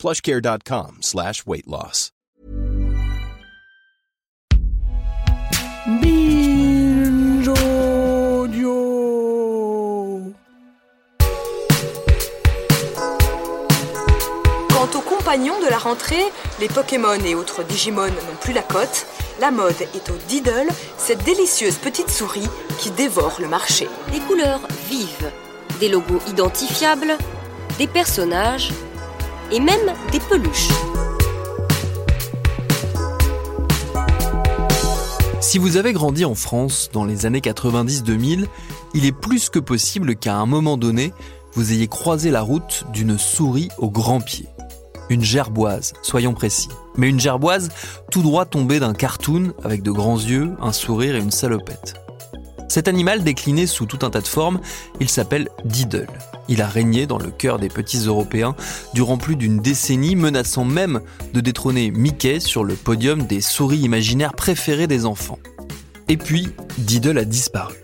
plushcare.com slash weight loss. Binge audio. Quant aux compagnons de la rentrée, les Pokémon et autres Digimon n'ont plus la cote. La mode est au Diddle, cette délicieuse petite souris qui dévore le marché. Des couleurs vives, des logos identifiables, des personnages et même des peluches. Si vous avez grandi en France dans les années 90-2000, il est plus que possible qu'à un moment donné, vous ayez croisé la route d'une souris au grand pied. Une gerboise, soyons précis. Mais une gerboise tout droit tombée d'un cartoon avec de grands yeux, un sourire et une salopette. Cet animal décliné sous tout un tas de formes, il s'appelle Diddle. Il a régné dans le cœur des petits Européens durant plus d'une décennie, menaçant même de détrôner Mickey sur le podium des souris imaginaires préférées des enfants. Et puis, Diddle a disparu.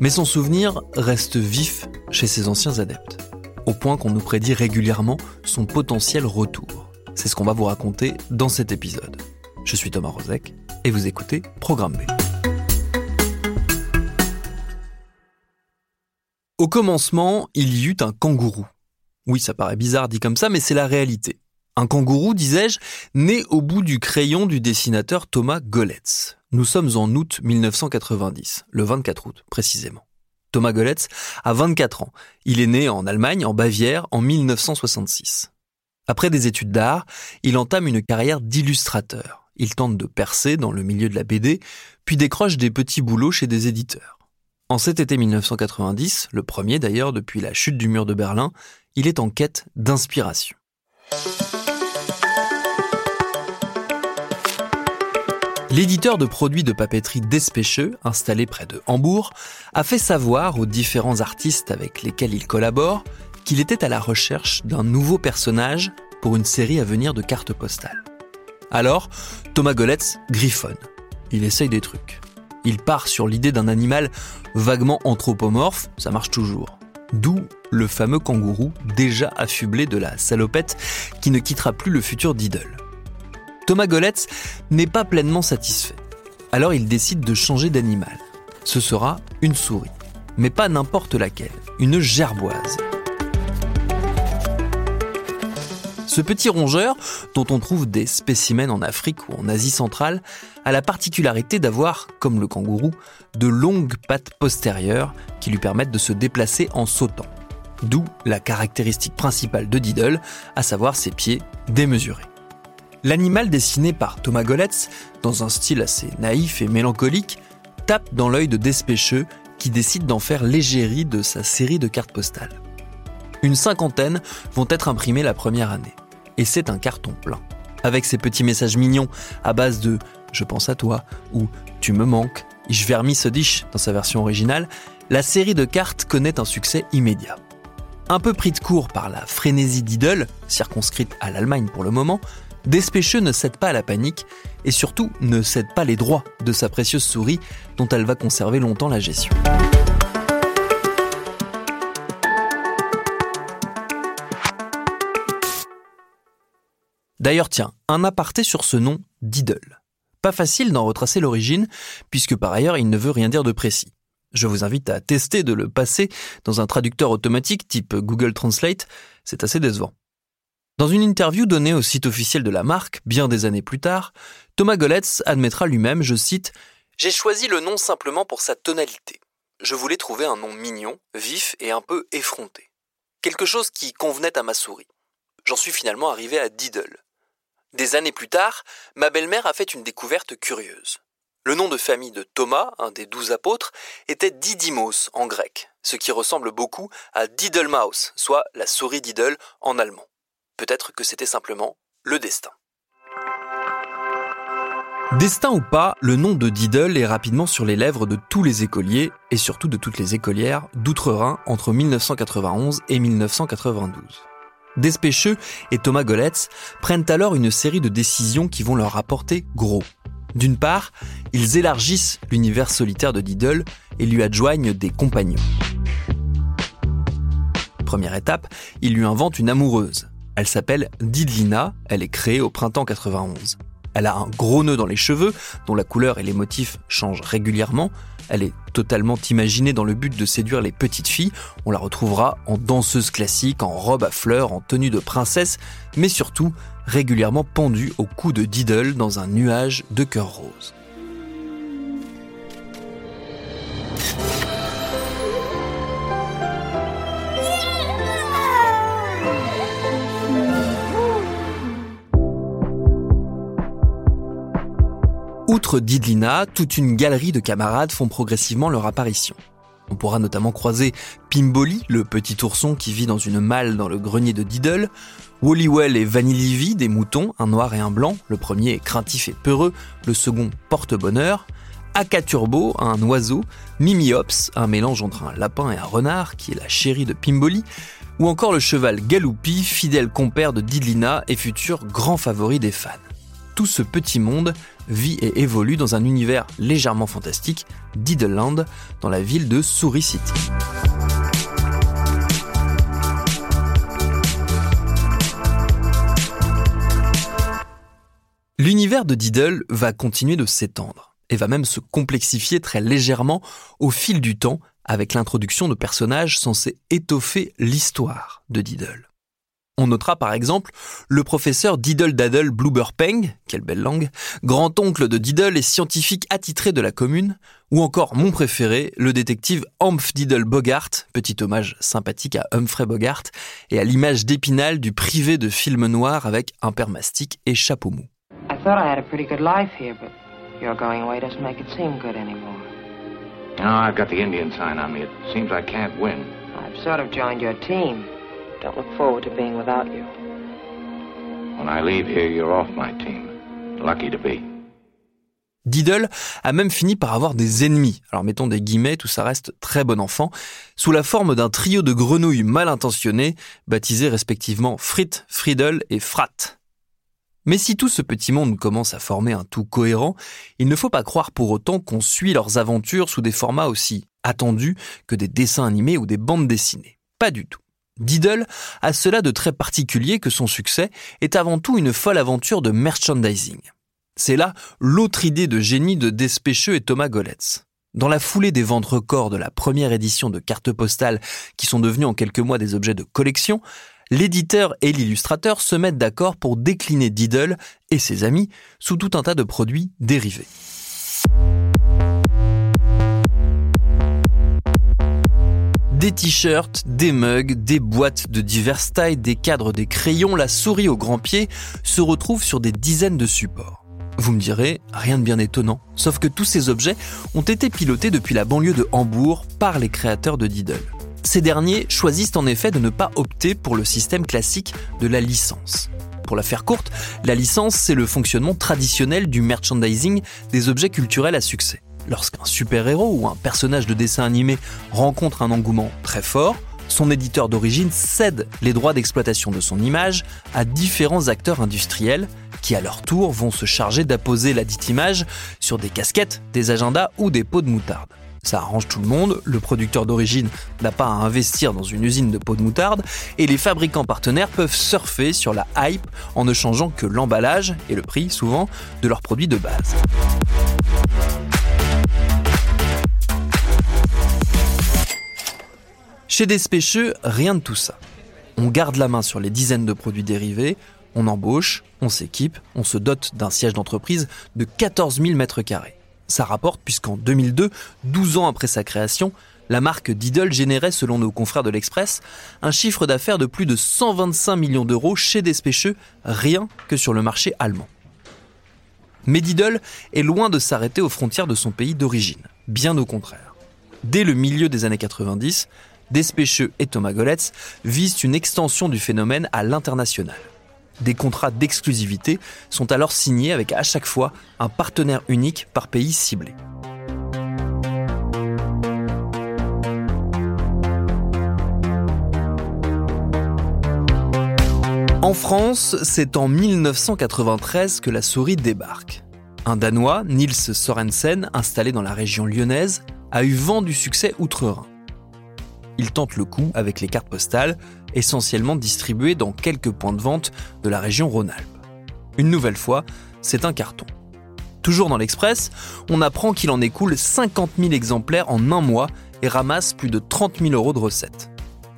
Mais son souvenir reste vif chez ses anciens adeptes, au point qu'on nous prédit régulièrement son potentiel retour. C'est ce qu'on va vous raconter dans cet épisode. Je suis Thomas Rozek et vous écoutez Programme B. Au commencement, il y eut un kangourou. Oui, ça paraît bizarre dit comme ça, mais c'est la réalité. Un kangourou, disais-je, né au bout du crayon du dessinateur Thomas Goletz. Nous sommes en août 1990, le 24 août précisément. Thomas Goletz a 24 ans. Il est né en Allemagne, en Bavière, en 1966. Après des études d'art, il entame une carrière d'illustrateur. Il tente de percer dans le milieu de la BD, puis décroche des petits boulots chez des éditeurs. En cet été 1990, le premier d'ailleurs depuis la chute du mur de Berlin, il est en quête d'inspiration. L'éditeur de produits de papeterie Despêcheux, installé près de Hambourg, a fait savoir aux différents artistes avec lesquels il collabore qu'il était à la recherche d'un nouveau personnage pour une série à venir de cartes postales. Alors, Thomas Goletz griffonne. Il essaye des trucs. Il part sur l'idée d'un animal vaguement anthropomorphe, ça marche toujours. D'où le fameux kangourou déjà affublé de la salopette qui ne quittera plus le futur d'Idle. Thomas Goletz n'est pas pleinement satisfait. Alors il décide de changer d'animal. Ce sera une souris. Mais pas n'importe laquelle, une gerboise. Ce petit rongeur, dont on trouve des spécimens en Afrique ou en Asie centrale, a la particularité d'avoir, comme le kangourou, de longues pattes postérieures qui lui permettent de se déplacer en sautant. D'où la caractéristique principale de Diddle, à savoir ses pieds démesurés. L'animal dessiné par Thomas Goletz, dans un style assez naïf et mélancolique, tape dans l'œil de Despêcheux qui décide d'en faire l'égérie de sa série de cartes postales. Une cinquantaine vont être imprimées la première année. Et c'est un carton plein. Avec ses petits messages mignons à base de Je pense à toi ou Tu me manques, Ich vermisse dich dans sa version originale, la série de cartes connaît un succès immédiat. Un peu pris de court par la frénésie d'Idle, circonscrite à l'Allemagne pour le moment, Despêcheux ne cède pas à la panique et surtout ne cède pas les droits de sa précieuse souris dont elle va conserver longtemps la gestion. D'ailleurs, tiens, un aparté sur ce nom Diddle. Pas facile d'en retracer l'origine, puisque par ailleurs il ne veut rien dire de précis. Je vous invite à tester de le passer dans un traducteur automatique type Google Translate, c'est assez décevant. Dans une interview donnée au site officiel de la marque, bien des années plus tard, Thomas Goletz admettra lui-même, je cite, J'ai choisi le nom simplement pour sa tonalité. Je voulais trouver un nom mignon, vif et un peu effronté. Quelque chose qui convenait à ma souris. J'en suis finalement arrivé à Diddle. Des années plus tard, ma belle-mère a fait une découverte curieuse. Le nom de famille de Thomas, un des douze apôtres, était Didymos en grec, ce qui ressemble beaucoup à Diddlemaus, soit la souris Diddle en allemand. Peut-être que c'était simplement le destin. Destin ou pas, le nom de Diddle est rapidement sur les lèvres de tous les écoliers et surtout de toutes les écolières d'outre-Rhin entre 1991 et 1992. Despêcheux et Thomas Goletz prennent alors une série de décisions qui vont leur apporter gros. D'une part, ils élargissent l'univers solitaire de Diddle et lui adjoignent des compagnons. Première étape, ils lui inventent une amoureuse. Elle s'appelle Didlina, elle est créée au printemps 91. Elle a un gros nœud dans les cheveux, dont la couleur et les motifs changent régulièrement. Elle est totalement imaginée dans le but de séduire les petites filles. On la retrouvera en danseuse classique, en robe à fleurs, en tenue de princesse, mais surtout régulièrement pendue au cou de Diddle dans un nuage de cœur rose. Didlina, toute une galerie de camarades font progressivement leur apparition. On pourra notamment croiser Pimboli, le petit ourson qui vit dans une malle dans le grenier de Diddle, Wallywell et Vanillivy, des moutons, un noir et un blanc, le premier est craintif et peureux, le second porte bonheur, Akaturbo, un oiseau, Mimiops, un mélange entre un lapin et un renard, qui est la chérie de Pimboli, ou encore le cheval Galoupi, fidèle compère de Didlina et futur grand favori des fans. Tout ce petit monde vit et évolue dans un univers légèrement fantastique, Diddleland, dans la ville de Souris City. L'univers de Diddle va continuer de s'étendre et va même se complexifier très légèrement au fil du temps avec l'introduction de personnages censés étoffer l'histoire de Diddle. On notera par exemple le professeur Diddle Daddle Blooberpeng, quelle belle langue, grand-oncle de Diddle et scientifique attitré de la commune, ou encore mon préféré, le détective Humph Diddle Bogart, petit hommage sympathique à Humphrey Bogart, et à l'image d'épinal du privé de film noir avec un père mastic et chapeau mou. I thought I had a pretty good life here, but your going away doesn't make it seem good anymore. No, I've got the Indian sign on me. It seems I can't win. I've sort of joined your team. Don't look forward to being without you. When I leave here, you're off my team. Lucky to be. Diddle a même fini par avoir des ennemis, alors mettons des guillemets, tout ça reste très bon enfant, sous la forme d'un trio de grenouilles mal intentionnées, baptisés respectivement Frit, Friedel et Frat. Mais si tout ce petit monde commence à former un tout cohérent, il ne faut pas croire pour autant qu'on suit leurs aventures sous des formats aussi attendus que des dessins animés ou des bandes dessinées. Pas du tout. Diddle a cela de très particulier que son succès est avant tout une folle aventure de merchandising. C'est là l'autre idée de génie de Despêcheux et Thomas Goletz. Dans la foulée des ventes records de la première édition de cartes postales qui sont devenues en quelques mois des objets de collection, l'éditeur et l'illustrateur se mettent d'accord pour décliner Diddle et ses amis sous tout un tas de produits dérivés. Des t-shirts, des mugs, des boîtes de diverses tailles, des cadres, des crayons, la souris au grand pied se retrouvent sur des dizaines de supports. Vous me direz, rien de bien étonnant, sauf que tous ces objets ont été pilotés depuis la banlieue de Hambourg par les créateurs de Diddle. Ces derniers choisissent en effet de ne pas opter pour le système classique de la licence. Pour la faire courte, la licence, c'est le fonctionnement traditionnel du merchandising des objets culturels à succès. Lorsqu'un super-héros ou un personnage de dessin animé rencontre un engouement très fort, son éditeur d'origine cède les droits d'exploitation de son image à différents acteurs industriels qui à leur tour vont se charger d'apposer la dite image sur des casquettes, des agendas ou des pots de moutarde. Ça arrange tout le monde, le producteur d'origine n'a pas à investir dans une usine de pots de moutarde et les fabricants partenaires peuvent surfer sur la hype en ne changeant que l'emballage et le prix souvent de leurs produits de base. Chez Despêcheux, rien de tout ça. On garde la main sur les dizaines de produits dérivés, on embauche, on s'équipe, on se dote d'un siège d'entreprise de 14 000 mètres carrés. Ça rapporte puisqu'en 2002, 12 ans après sa création, la marque Diddle générait, selon nos confrères de l'Express, un chiffre d'affaires de plus de 125 millions d'euros chez Despêcheux, rien que sur le marché allemand. Mais Diddle est loin de s'arrêter aux frontières de son pays d'origine, bien au contraire. Dès le milieu des années 90, Despêcheux et Thomas Goletz visent une extension du phénomène à l'international. Des contrats d'exclusivité sont alors signés avec à chaque fois un partenaire unique par pays ciblé. En France, c'est en 1993 que la souris débarque. Un Danois, Niels Sorensen, installé dans la région lyonnaise, a eu vent du succès outre-Rhin. Il tente le coup avec les cartes postales, essentiellement distribuées dans quelques points de vente de la région Rhône-Alpes. Une nouvelle fois, c'est un carton. Toujours dans l'Express, on apprend qu'il en écoule 50 000 exemplaires en un mois et ramasse plus de 30 000 euros de recettes.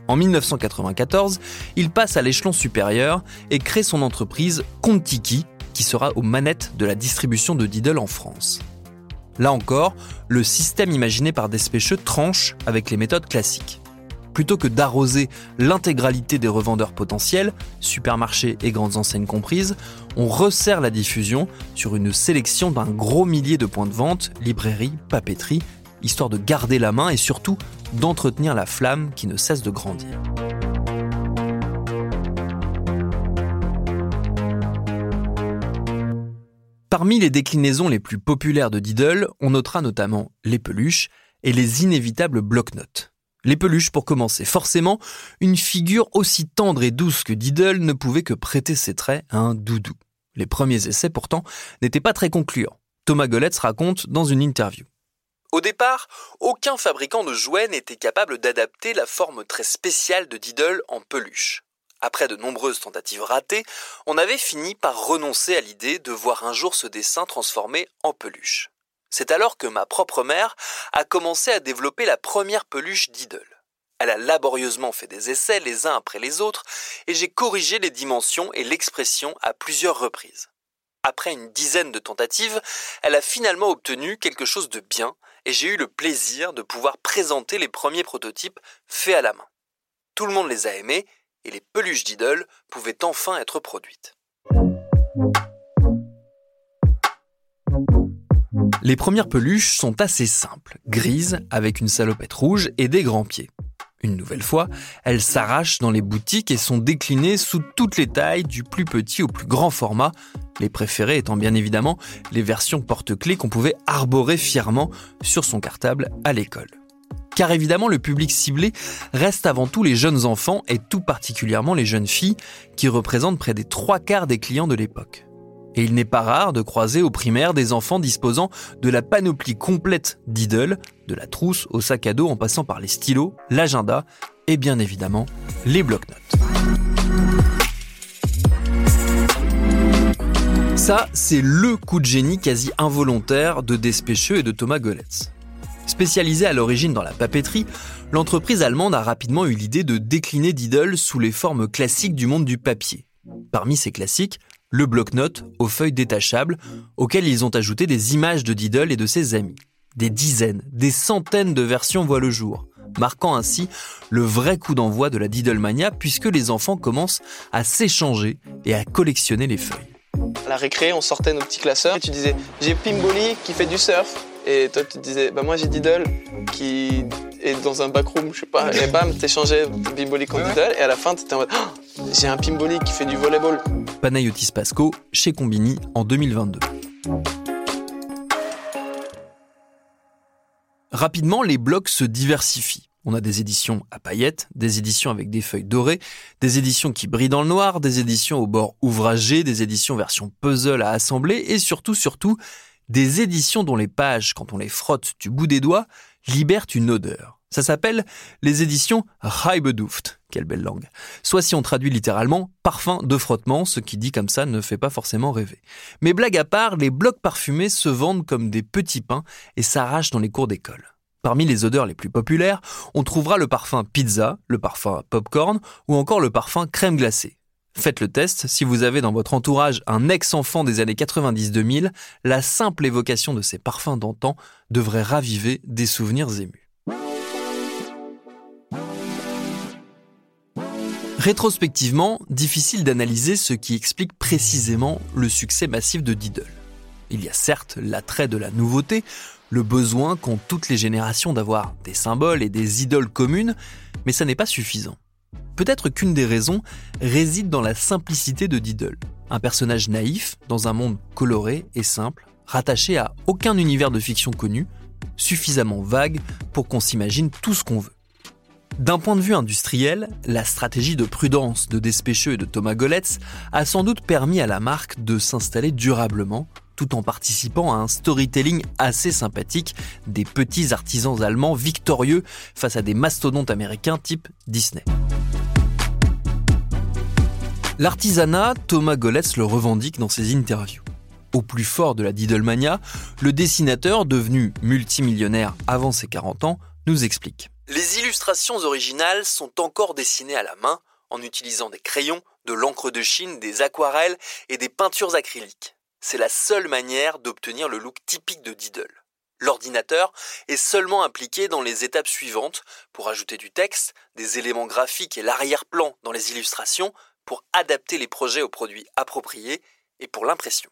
En 1994, il passe à l'échelon supérieur et crée son entreprise Contiki, qui sera aux manettes de la distribution de Diddle en France. Là encore, le système imaginé par Despêcheux tranche avec les méthodes classiques. Plutôt que d'arroser l'intégralité des revendeurs potentiels, supermarchés et grandes enseignes comprises, on resserre la diffusion sur une sélection d'un gros millier de points de vente, librairies, papeteries, histoire de garder la main et surtout d'entretenir la flamme qui ne cesse de grandir. Parmi les déclinaisons les plus populaires de Diddle, on notera notamment les peluches et les inévitables bloc-notes. Les peluches pour commencer. Forcément, une figure aussi tendre et douce que Diddle ne pouvait que prêter ses traits à un doudou. Les premiers essais pourtant n'étaient pas très concluants. Thomas Goletz raconte dans une interview. Au départ, aucun fabricant de jouets n'était capable d'adapter la forme très spéciale de Diddle en peluche. Après de nombreuses tentatives ratées, on avait fini par renoncer à l'idée de voir un jour ce dessin transformé en peluche. C'est alors que ma propre mère a commencé à développer la première peluche Diddle. Elle a laborieusement fait des essais les uns après les autres et j'ai corrigé les dimensions et l'expression à plusieurs reprises. Après une dizaine de tentatives, elle a finalement obtenu quelque chose de bien et j'ai eu le plaisir de pouvoir présenter les premiers prototypes faits à la main. Tout le monde les a aimés et les peluches d'idole pouvaient enfin être produites. Les premières peluches sont assez simples, grises avec une salopette rouge et des grands pieds. Une nouvelle fois, elles s'arrachent dans les boutiques et sont déclinées sous toutes les tailles, du plus petit au plus grand format, les préférés étant bien évidemment les versions porte-clés qu'on pouvait arborer fièrement sur son cartable à l'école. Car évidemment, le public ciblé reste avant tout les jeunes enfants et tout particulièrement les jeunes filles qui représentent près des trois quarts des clients de l'époque. Et il n'est pas rare de croiser au primaire des enfants disposant de la panoplie complète d'Idle, de la trousse au sac à dos en passant par les stylos, l'agenda et bien évidemment les blocs-notes. Ça, c'est le coup de génie quasi involontaire de Despêcheux et de Thomas Goletz. Spécialisée à l'origine dans la papeterie, l'entreprise allemande a rapidement eu l'idée de décliner Diddle sous les formes classiques du monde du papier. Parmi ces classiques, le bloc-notes aux feuilles détachables, auxquelles ils ont ajouté des images de Diddle et de ses amis. Des dizaines, des centaines de versions voient le jour, marquant ainsi le vrai coup d'envoi de la Diddlemania puisque les enfants commencent à s'échanger et à collectionner les feuilles. À la récré, on sortait nos petits classeurs et tu disais j'ai Pimboli qui fait du surf. Et toi, tu disais bah moi j'ai Diddle qui est dans un backroom, je sais pas. Et bam, t'échangeais Pimboli contre Diddle. Et à la fin, t'étais en mode oh, j'ai un Pimboli qui fait du volleyball. Panayotis Pasco chez Combini en 2022. Rapidement, les blocs se diversifient. On a des éditions à paillettes, des éditions avec des feuilles dorées, des éditions qui brillent dans le noir, des éditions au bord ouvragé, des éditions version puzzle à assembler et surtout, surtout, des éditions dont les pages, quand on les frotte du bout des doigts, libèrent une odeur. Ça s'appelle les éditions Reibeduft. Quelle belle langue. Soit si on traduit littéralement parfum de frottement, ce qui dit comme ça ne fait pas forcément rêver. Mais blague à part, les blocs parfumés se vendent comme des petits pains et s'arrachent dans les cours d'école. Parmi les odeurs les plus populaires, on trouvera le parfum pizza, le parfum popcorn ou encore le parfum crème glacée. Faites le test, si vous avez dans votre entourage un ex-enfant des années 90-2000, la simple évocation de ces parfums d'antan devrait raviver des souvenirs émus. Rétrospectivement, difficile d'analyser ce qui explique précisément le succès massif de Diddle. Il y a certes l'attrait de la nouveauté, le besoin qu'ont toutes les générations d'avoir des symboles et des idoles communes, mais ça n'est pas suffisant. Peut-être qu'une des raisons réside dans la simplicité de Diddle, un personnage naïf dans un monde coloré et simple, rattaché à aucun univers de fiction connu, suffisamment vague pour qu'on s'imagine tout ce qu'on veut. D'un point de vue industriel, la stratégie de prudence de Despecheux et de Thomas Goletz a sans doute permis à la marque de s'installer durablement tout en participant à un storytelling assez sympathique des petits artisans allemands victorieux face à des mastodontes américains type Disney. L'artisanat, Thomas Goletz le revendique dans ses interviews. Au plus fort de la Diddlemania, le dessinateur, devenu multimillionnaire avant ses 40 ans, nous explique. Les illustrations originales sont encore dessinées à la main en utilisant des crayons, de l'encre de Chine, des aquarelles et des peintures acryliques. C'est la seule manière d'obtenir le look typique de Diddle. L'ordinateur est seulement impliqué dans les étapes suivantes pour ajouter du texte, des éléments graphiques et l'arrière-plan dans les illustrations, pour adapter les projets aux produits appropriés et pour l'impression.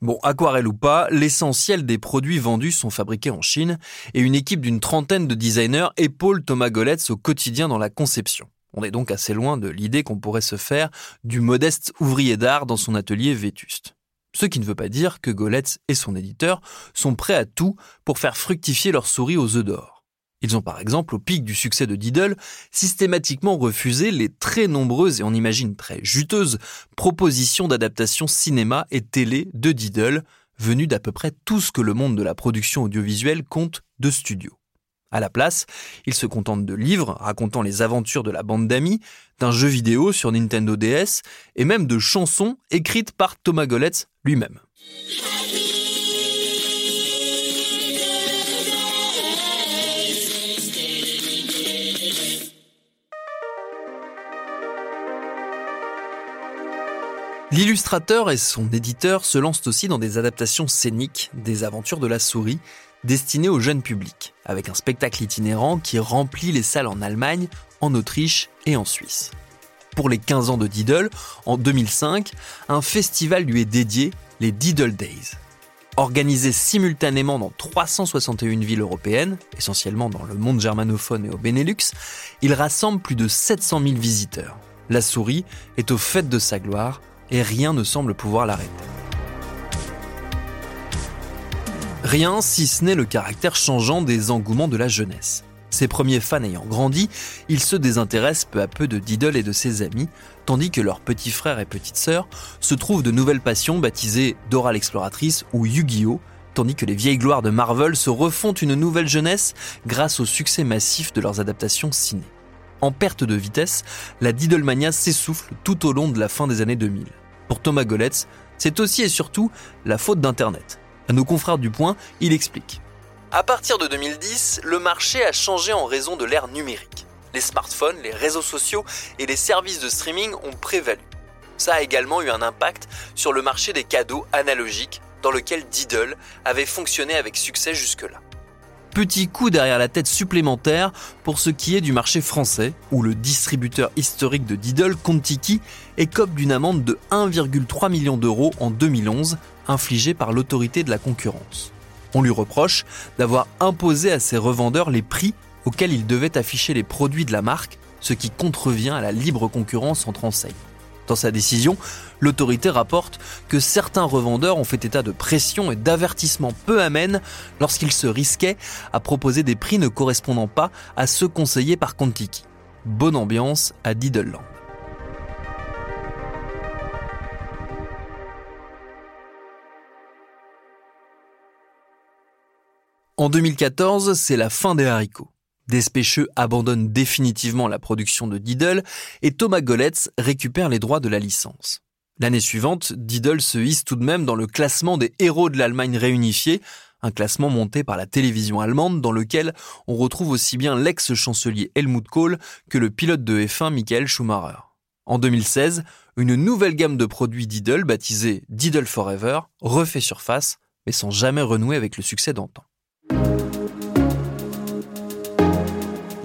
Bon, aquarelle ou pas, l'essentiel des produits vendus sont fabriqués en Chine et une équipe d'une trentaine de designers épaule Thomas Goletz au quotidien dans la conception. On est donc assez loin de l'idée qu'on pourrait se faire du modeste ouvrier d'art dans son atelier vétuste. Ce qui ne veut pas dire que Goletz et son éditeur sont prêts à tout pour faire fructifier leur souris aux œufs d'or. Ils ont par exemple, au pic du succès de Diddle, systématiquement refusé les très nombreuses et on imagine très juteuses propositions d'adaptation cinéma et télé de Diddle, venues d'à peu près tout ce que le monde de la production audiovisuelle compte de studios. À la place, ils se contentent de livres racontant les aventures de la bande d'amis, d'un jeu vidéo sur Nintendo DS et même de chansons écrites par Thomas Goletz lui-même. L'illustrateur et son éditeur se lancent aussi dans des adaptations scéniques des aventures de la souris, destinées au jeune public, avec un spectacle itinérant qui remplit les salles en Allemagne, en Autriche et en Suisse. Pour les 15 ans de Diddle, en 2005, un festival lui est dédié, les Diddle Days. Organisé simultanément dans 361 villes européennes, essentiellement dans le monde germanophone et au Benelux, il rassemble plus de 700 000 visiteurs. La souris est au fait de sa gloire et rien ne semble pouvoir l'arrêter. Rien si ce n'est le caractère changeant des engouements de la jeunesse. Ses premiers fans ayant grandi, ils se désintéressent peu à peu de Diddle et de ses amis, tandis que leurs petits frères et petites sœurs se trouvent de nouvelles passions baptisées Dora l'exploratrice ou Yu-Gi-Oh! tandis que les vieilles gloires de Marvel se refont une nouvelle jeunesse grâce au succès massif de leurs adaptations ciné. En perte de vitesse, la Diddlemania s'essouffle tout au long de la fin des années 2000. Pour Thomas Goletz, c'est aussi et surtout la faute d'Internet. À nos confrères du Point, il explique. À partir de 2010, le marché a changé en raison de l'ère numérique. Les smartphones, les réseaux sociaux et les services de streaming ont prévalu. Ça a également eu un impact sur le marché des cadeaux analogiques dans lequel Diddle avait fonctionné avec succès jusque-là. Petit coup derrière la tête supplémentaire pour ce qui est du marché français, où le distributeur historique de Diddle, Contiki, écope d'une amende de 1,3 million d'euros en 2011, infligée par l'autorité de la concurrence. On lui reproche d'avoir imposé à ses revendeurs les prix auxquels ils devaient afficher les produits de la marque, ce qui contrevient à la libre concurrence entre enseignes. Dans sa décision, l'autorité rapporte que certains revendeurs ont fait état de pression et d'avertissements peu amènes lorsqu'ils se risquaient à proposer des prix ne correspondant pas à ceux conseillés par Contiki. Bonne ambiance à Diddleland. En 2014, c'est la fin des haricots. Despecheux abandonne définitivement la production de Diddle et Thomas Goletz récupère les droits de la licence. L'année suivante, Diddle se hisse tout de même dans le classement des héros de l'Allemagne réunifiée, un classement monté par la télévision allemande dans lequel on retrouve aussi bien l'ex-chancelier Helmut Kohl que le pilote de F1 Michael Schumacher. En 2016, une nouvelle gamme de produits Diddle baptisée Diddle Forever refait surface, mais sans jamais renouer avec le succès d'antan.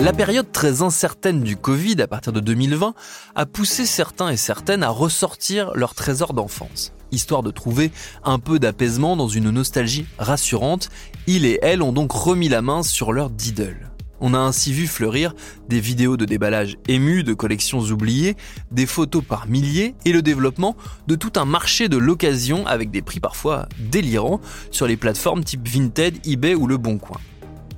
La période très incertaine du Covid à partir de 2020 a poussé certains et certaines à ressortir leur trésor d'enfance. Histoire de trouver un peu d'apaisement dans une nostalgie rassurante, ils et elles ont donc remis la main sur leur diddle. On a ainsi vu fleurir des vidéos de déballage émus de collections oubliées, des photos par milliers et le développement de tout un marché de l'occasion avec des prix parfois délirants sur les plateformes type Vinted, eBay ou Le Bon Coin.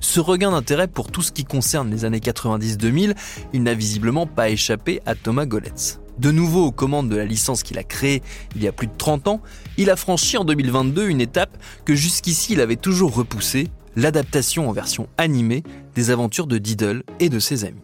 Ce regain d'intérêt pour tout ce qui concerne les années 90-2000, il n'a visiblement pas échappé à Thomas Goletz. De nouveau aux commandes de la licence qu'il a créée il y a plus de 30 ans, il a franchi en 2022 une étape que jusqu'ici il avait toujours repoussée, l'adaptation en version animée des aventures de Diddle et de ses amis.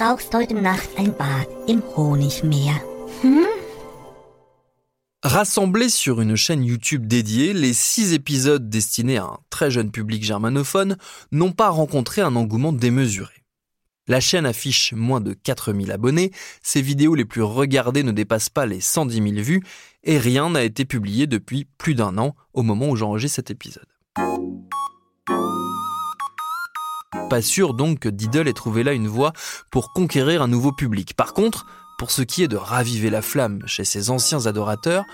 Brauchst heute Nacht ein Bad im Honigmeer. Hm? Rassemblés sur une chaîne YouTube dédiée, les six épisodes destinés à un très jeune public germanophone n'ont pas rencontré un engouement démesuré. La chaîne affiche moins de 4000 abonnés, ses vidéos les plus regardées ne dépassent pas les 110 000 vues, et rien n'a été publié depuis plus d'un an au moment où j'enregistre cet épisode. Pas sûr donc que Diddle ait trouvé là une voie pour conquérir un nouveau public. Par contre, pour ce qui est de raviver la flamme chez ses anciens adorateurs,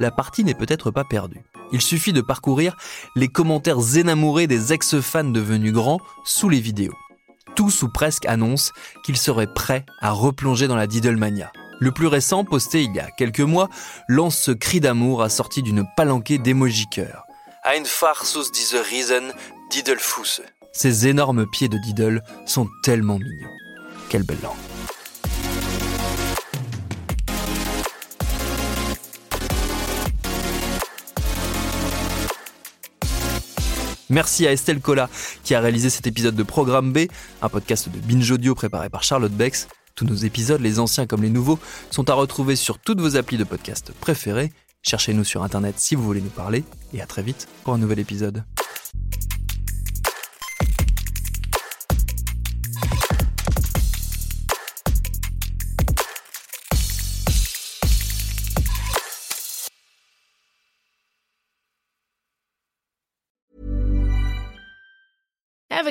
la partie n'est peut-être pas perdue. Il suffit de parcourir les commentaires énamourés des ex-fans devenus grands sous les vidéos. Tous ou presque annoncent qu'ils seraient prêts à replonger dans la Diddlemania. Le plus récent, posté il y a quelques mois, lance ce cri d'amour assorti d'une palanquée d'émoji cœur. Einfach aus dieser Riesen Diddlefuße. Ces énormes pieds de Diddle sont tellement mignons. Quelle belle langue. Merci à Estelle Cola qui a réalisé cet épisode de Programme B, un podcast de Binge Audio préparé par Charlotte Bex. Tous nos épisodes, les anciens comme les nouveaux, sont à retrouver sur toutes vos applis de podcast préférés. Cherchez-nous sur internet si vous voulez nous parler et à très vite pour un nouvel épisode.